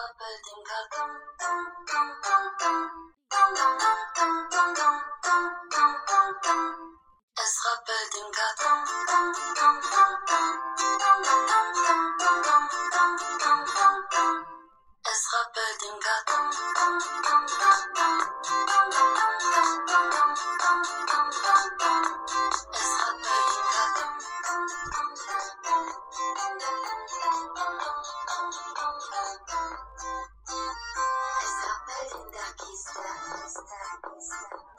Es rappelt im Karton.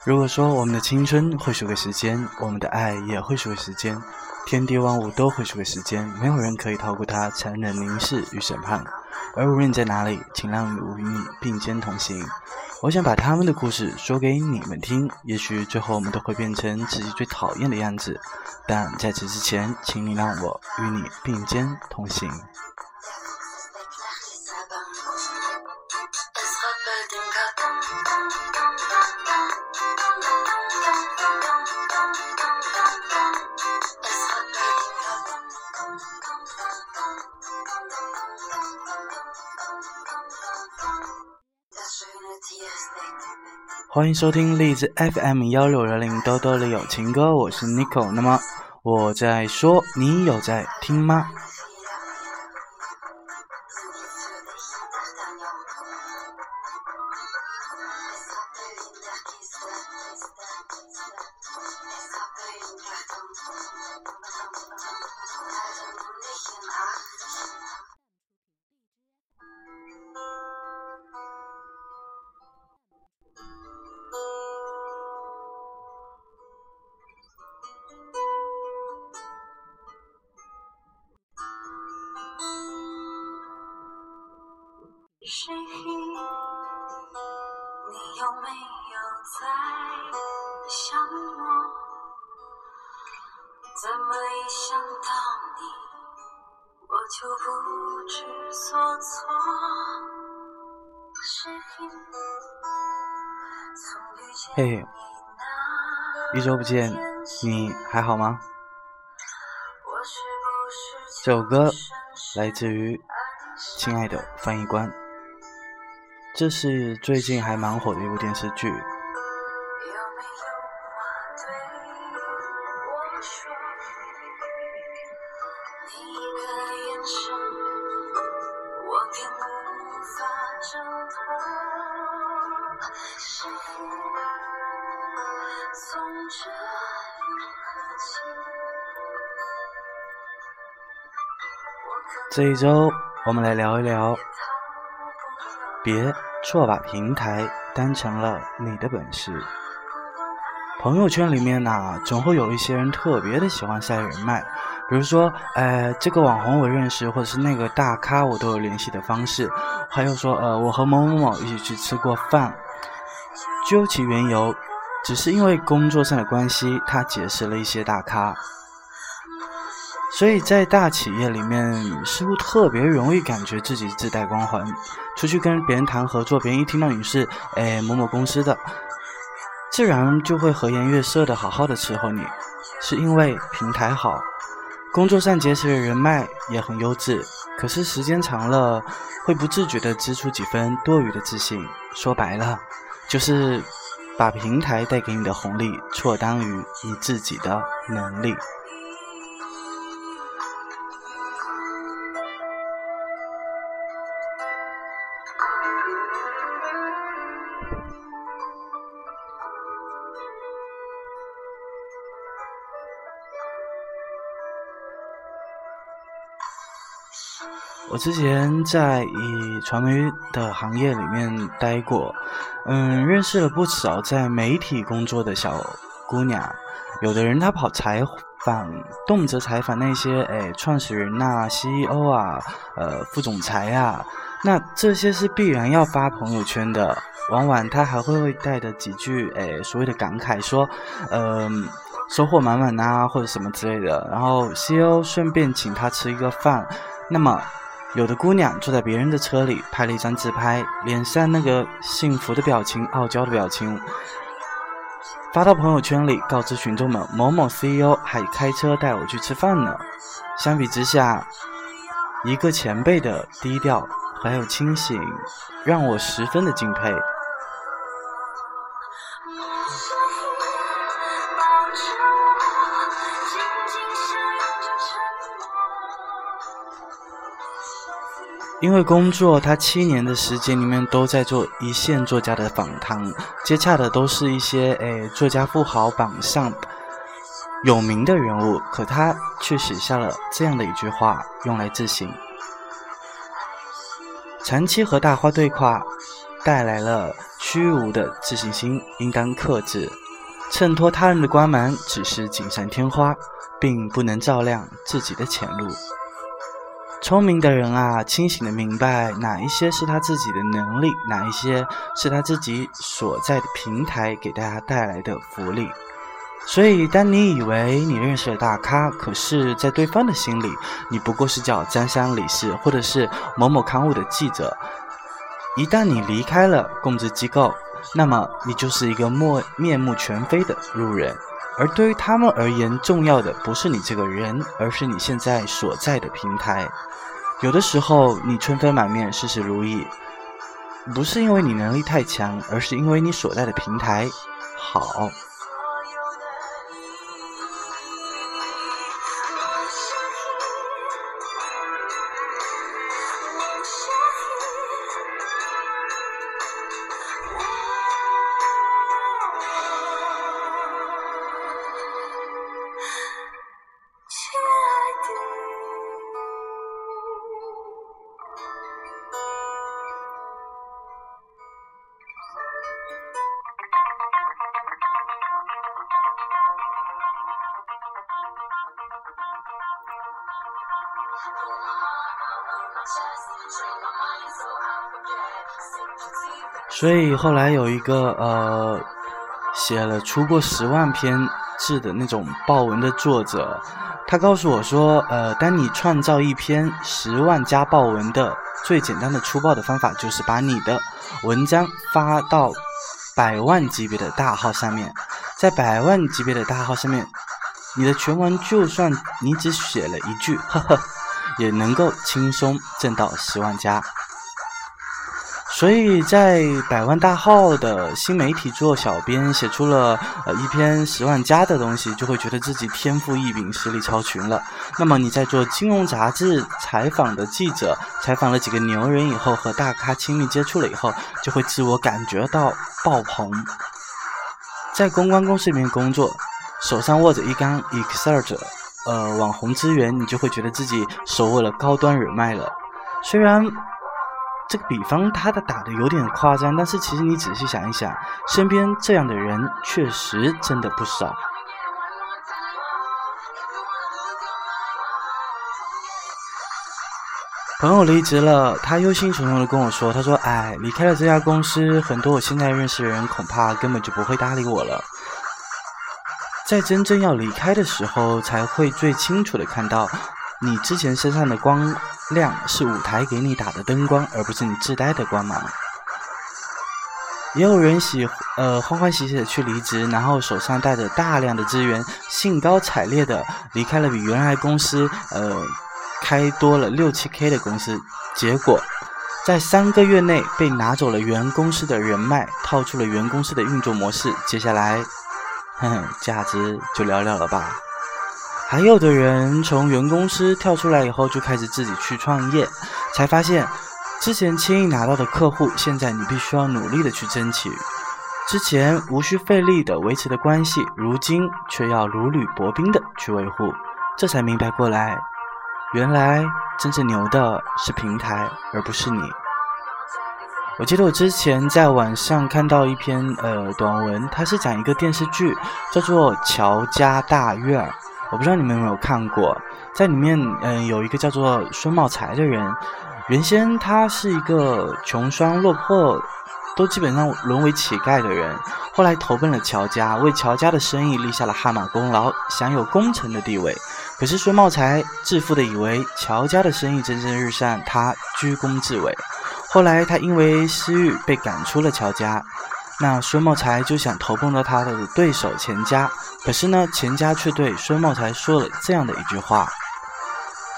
如果说我们的青春会输给时间，我们的爱也会输给时间，天地万物都会输给时间，没有人可以逃过它残忍凝视与审判。而无论在哪里，请让我与你并肩同行。我想把他们的故事说给你们听，也许最后我们都会变成自己最讨厌的样子，但在此之前，请你让我与你并肩同行。欢迎收听荔枝 FM 幺六零零兜兜里有情歌，我是 Nico。那么我在说，你有在听吗？有没有在想我？怎么一想到你，我就不知所措？嘿，一周不见，你还好吗？这首歌来自于《亲爱的翻译官》。这是最近还蛮火的一部电视剧。这一周，我们来聊一聊。别错把平台当成了你的本事。朋友圈里面呐，总会有一些人特别的喜欢晒人脉，比如说，呃，这个网红我认识，或者是那个大咖我都有联系的方式，还有说，呃，我和某某某一起去吃过饭。究其缘由，只是因为工作上的关系，他结识了一些大咖。所以在大企业里面，似乎特别容易感觉自己自带光环。出去跟别人谈合作，别人一听到你是哎某某公司的，自然就会和颜悦色的好好的伺候你，是因为平台好，工作上结识的人脉也很优质。可是时间长了，会不自觉的支出几分多余的自信。说白了，就是把平台带给你的红利错当于你自己的能力。我之前在以传媒的行业里面待过，嗯，认识了不少在媒体工作的小姑娘。有的人她跑采访，动辄采访那些哎创始人呐、CEO 啊、呃副总裁啊，那这些是必然要发朋友圈的。往往他还会带着几句哎所谓的感慨，说嗯收获满满呐，或者什么之类的。然后 CEO 顺便请他吃一个饭，那么。有的姑娘坐在别人的车里拍了一张自拍，脸上那个幸福的表情、傲娇的表情，发到朋友圈里，告知群众们：某某 CEO 还开车带我去吃饭呢。相比之下，一个前辈的低调还有清醒，让我十分的敬佩。因为工作，他七年的时间里面都在做一线作家的访谈，接洽的都是一些诶作家富豪榜上有名的人物，可他却写下了这样的一句话，用来自省：长期和大花对话带来了虚无的自信心，应当克制。衬托他人的光芒只是锦上添花，并不能照亮自己的前路。聪明的人啊，清醒的明白哪一些是他自己的能力，哪一些是他自己所在的平台给大家带来的福利。所以，当你以为你认识了大咖，可是，在对方的心里，你不过是叫张三李四，或者是某某刊物的记者。一旦你离开了供职机构，那么你就是一个莫面目全非的路人。而对于他们而言，重要的不是你这个人，而是你现在所在的平台。有的时候，你春风满面、事事如意，不是因为你能力太强，而是因为你所在的平台好。所以后来有一个呃，写了出过十万篇字的那种报文的作者，他告诉我说，呃，当你创造一篇十万加报文的最简单的粗暴的方法，就是把你的文章发到百万级别的大号上面，在百万级别的大号上面，你的全文就算你只写了一句，呵呵。也能够轻松挣到十万加，所以在百万大号的新媒体做小编，写出了呃一篇十万加的东西，就会觉得自己天赋异禀、实力超群了。那么你在做金融杂志采访的记者，采访了几个牛人以后，和大咖亲密接触了以后，就会自我感觉到爆棚。在公关公司里面工作，手上握着一杆 Excel 者。呃，网红资源，你就会觉得自己手握了高端人脉了。虽然这个比方他的打的有点夸张，但是其实你仔细想一想，身边这样的人确实真的不少。朋友离职了，他忧心忡忡的跟我说：“他说，哎，离开了这家公司，很多我现在认识的人恐怕根本就不会搭理我了。”在真正要离开的时候，才会最清楚的看到，你之前身上的光亮是舞台给你打的灯光，而不是你自带的光芒。也有人喜呃欢欢喜喜的去离职，然后手上带着大量的资源，兴高采烈的离开了比原来公司呃开多了六七 K 的公司，结果在三个月内被拿走了原公司的人脉，套出了原公司的运作模式，接下来。哼，价值就寥寥了吧。还有的人从原公司跳出来以后，就开始自己去创业，才发现之前轻易拿到的客户，现在你必须要努力的去争取；之前无需费力的维持的关系，如今却要如履薄冰的去维护。这才明白过来，原来真正牛的是平台，而不是你。我记得我之前在网上看到一篇呃短文，它是讲一个电视剧，叫做《乔家大院》。我不知道你们有没有看过，在里面嗯有一个叫做孙茂才的人，原先他是一个穷酸落魄，都基本上沦为乞丐的人，后来投奔了乔家，为乔家的生意立下了汗马功劳，享有功臣的地位。可是孙茂才自负的以为乔家的生意蒸蒸日上，他居功至伟。后来，他因为私欲被赶出了乔家，那孙茂才就想投奔到他的对手钱家，可是呢，钱家却对孙茂才说了这样的一句话：“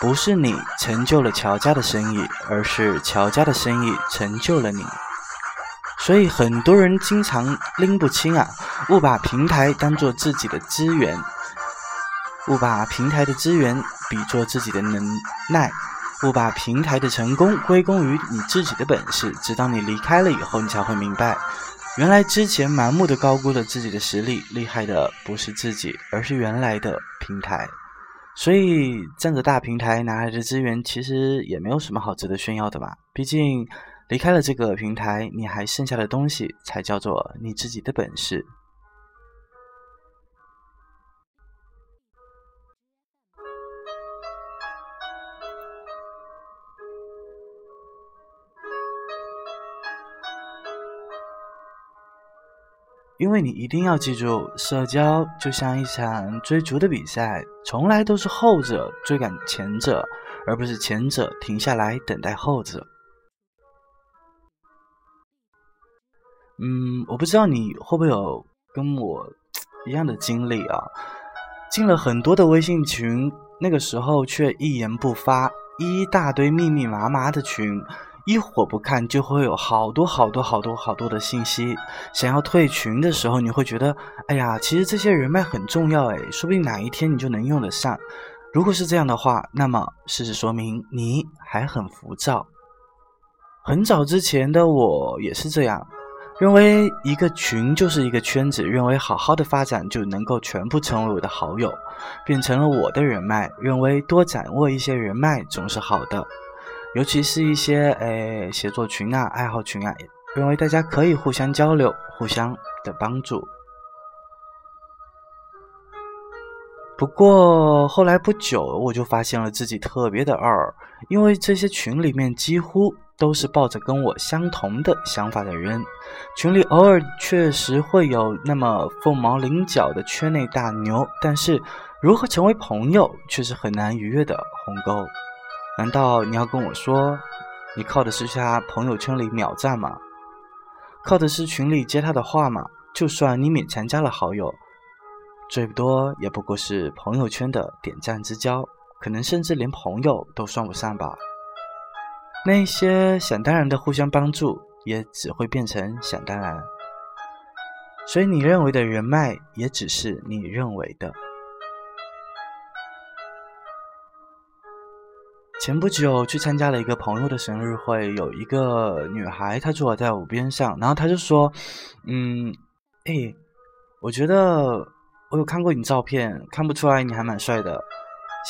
不是你成就了乔家的生意，而是乔家的生意成就了你。所以很多人经常拎不清啊，误把平台当做自己的资源，误把平台的资源比作自己的能耐，误把平台的成功归功于你自己的本事。直到你离开了以后，你才会明白，原来之前盲目的高估了自己的实力，厉害的不是自己，而是原来的平台。所以，占着大平台拿来的资源，其实也没有什么好值得炫耀的吧？毕竟，离开了这个平台，你还剩下的东西，才叫做你自己的本事。因为你一定要记住，社交就像一场追逐的比赛，从来都是后者追赶前者，而不是前者停下来等待后者。嗯，我不知道你会不会有跟我一样的经历啊？进了很多的微信群，那个时候却一言不发，一大堆密密麻麻的群。一会儿不看，就会有好多好多好多好多的信息。想要退群的时候，你会觉得，哎呀，其实这些人脉很重要，哎，说不定哪一天你就能用得上。如果是这样的话，那么事实说明你还很浮躁。很早之前的我也是这样，认为一个群就是一个圈子，认为好好的发展就能够全部成为我的好友，变成了我的人脉，认为多掌握一些人脉总是好的。尤其是一些诶写作群啊、爱好群啊，认为大家可以互相交流、互相的帮助。不过后来不久，我就发现了自己特别的二，因为这些群里面几乎都是抱着跟我相同的想法的人，群里偶尔确实会有那么凤毛麟角的圈内大牛，但是如何成为朋友却是很难逾越的鸿沟。难道你要跟我说，你靠的是他朋友圈里秒赞吗？靠的是群里接他的话吗？就算你勉强加了好友，最多也不过是朋友圈的点赞之交，可能甚至连朋友都算不上吧。那些想当然的互相帮助，也只会变成想当然。所以你认为的人脉，也只是你认为的。前不久去参加了一个朋友的生日会，有一个女孩，她坐在我边上，然后她就说：“嗯，哎，我觉得我有看过你照片，看不出来你还蛮帅的。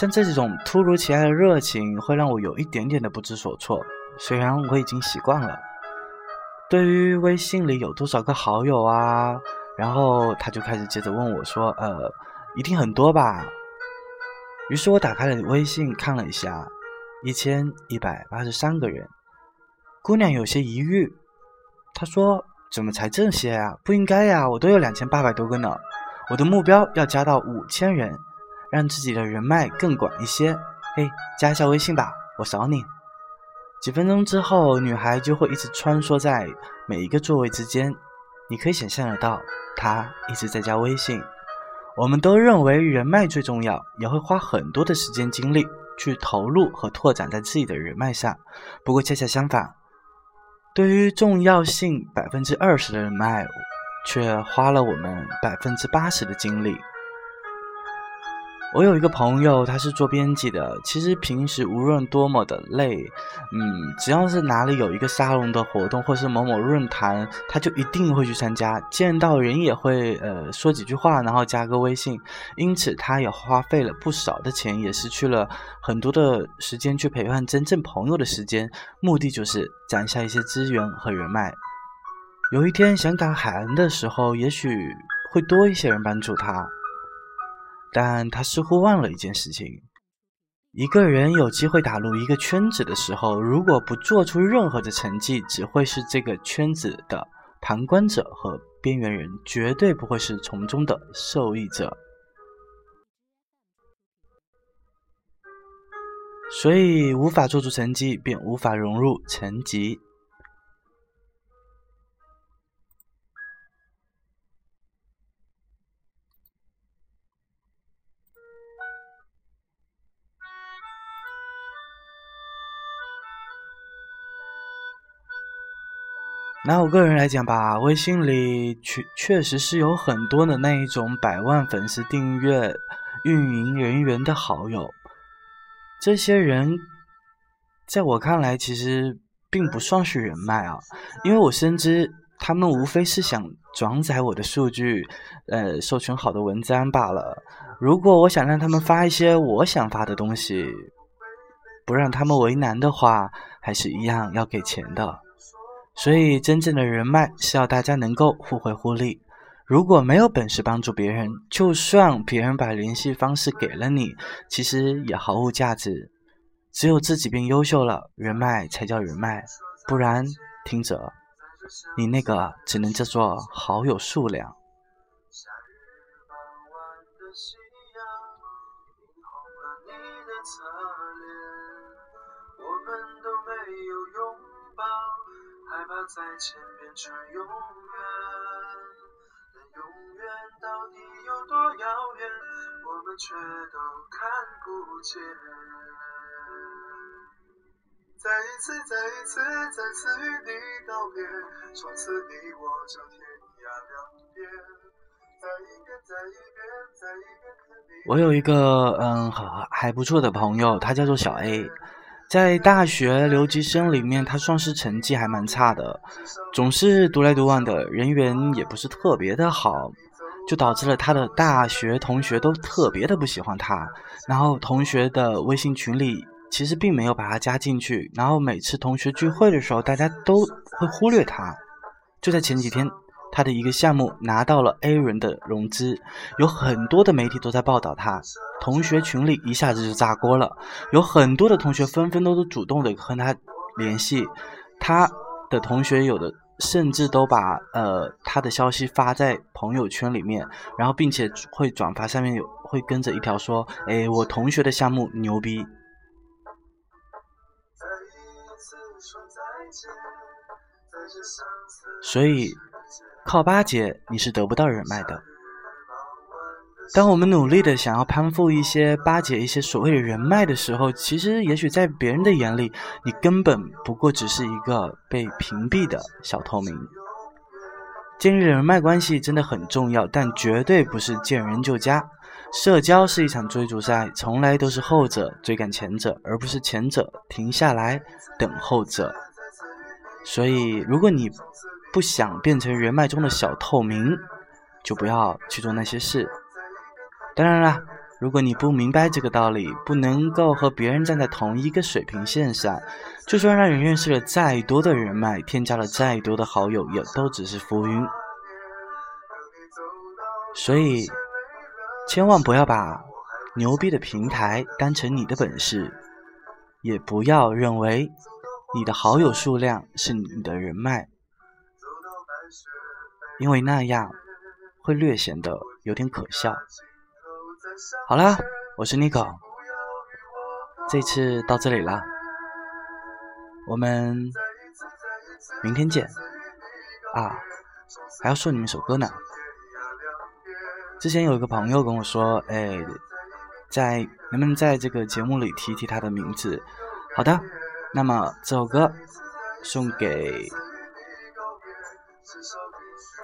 像这种突如其来的热情，会让我有一点点的不知所措。虽然我已经习惯了。对于微信里有多少个好友啊？然后她就开始接着问我说：呃，一定很多吧？于是我打开了微信看了一下。”一千一百八十三个人，姑娘有些疑虑，她说：“怎么才这些啊？不应该呀，我都有两千八百多个呢。我的目标要加到五千人，让自己的人脉更广一些。嘿，加一下微信吧，我扫你。”几分钟之后，女孩就会一直穿梭在每一个座位之间，你可以想象得到，她一直在加微信。我们都认为人脉最重要，也会花很多的时间精力。去投入和拓展在自己的人脉上，不过恰恰相反，对于重要性百分之二十的人脉，却花了我们百分之八十的精力。我有一个朋友，他是做编辑的。其实平时无论多么的累，嗯，只要是哪里有一个沙龙的活动，或是某某论坛，他就一定会去参加。见到人也会呃说几句话，然后加个微信。因此，他也花费了不少的钱，也失去了很多的时间去陪伴真正朋友的时间。目的就是攒下一些资源和人脉。有一天想赶海岸的时候，也许会多一些人帮助他。但他似乎忘了一件事情：一个人有机会打入一个圈子的时候，如果不做出任何的成绩，只会是这个圈子的旁观者和边缘人，绝对不会是从中的受益者。所以，无法做出成绩，便无法融入层级。拿我个人来讲吧，微信里确确实是有很多的那一种百万粉丝订阅运营人员的好友，这些人在我看来其实并不算是人脉啊，因为我深知他们无非是想转载我的数据，呃，授权好的文章罢了。如果我想让他们发一些我想发的东西，不让他们为难的话，还是一样要给钱的。所以，真正的人脉是要大家能够互惠互利。如果没有本事帮助别人，就算别人把联系方式给了你，其实也毫无价值。只有自己变优秀了，人脉才叫人脉。不然，听着，你那个只能叫做好友数量。在前变成永远，但永远到底有多遥远，我们却都看不见。再一次，再一次，再次与你道别，从此你我就天涯两边。我有一个嗯还还不错的朋友，他叫做小 A。在大学留级生里面，他算是成绩还蛮差的，总是独来独往的，人缘也不是特别的好，就导致了他的大学同学都特别的不喜欢他。然后同学的微信群里其实并没有把他加进去，然后每次同学聚会的时候，大家都会忽略他。就在前几天。他的一个项目拿到了 A 轮的融资，有很多的媒体都在报道他，同学群里一下子就炸锅了，有很多的同学纷纷都是主动的和他联系，他的同学有的甚至都把呃他的消息发在朋友圈里面，然后并且会转发，下面有会跟着一条说，哎，我同学的项目牛逼。所以。靠巴结你是得不到人脉的。当我们努力的想要攀附一些、巴结一些所谓的人脉的时候，其实也许在别人的眼里，你根本不过只是一个被屏蔽的小透明。建立人脉关系真的很重要，但绝对不是见人就加。社交是一场追逐赛，从来都是后者追赶前者，而不是前者停下来等后者。所以，如果你不想变成人脉中的小透明，就不要去做那些事。当然了，如果你不明白这个道理，不能够和别人站在同一个水平线上，就算让人认识了再多的人脉，添加了再多的好友，也都只是浮云。所以，千万不要把牛逼的平台当成你的本事，也不要认为你的好友数量是你的人脉。因为那样会略显得有点可笑。好了，我是 Nico，这次到这里了，我们明天见啊！还要送你们一首歌呢。之前有一个朋友跟我说，哎，在能不能在这个节目里提提他的名字？好的，那么这首歌送给。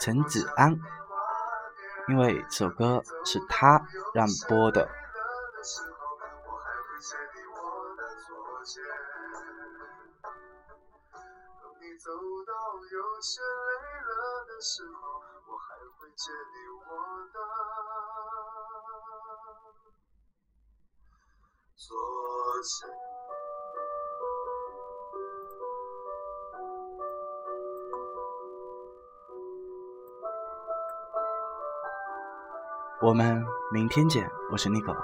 陈子安，因为这首歌是他让播的。我们明天见，我是 Nico。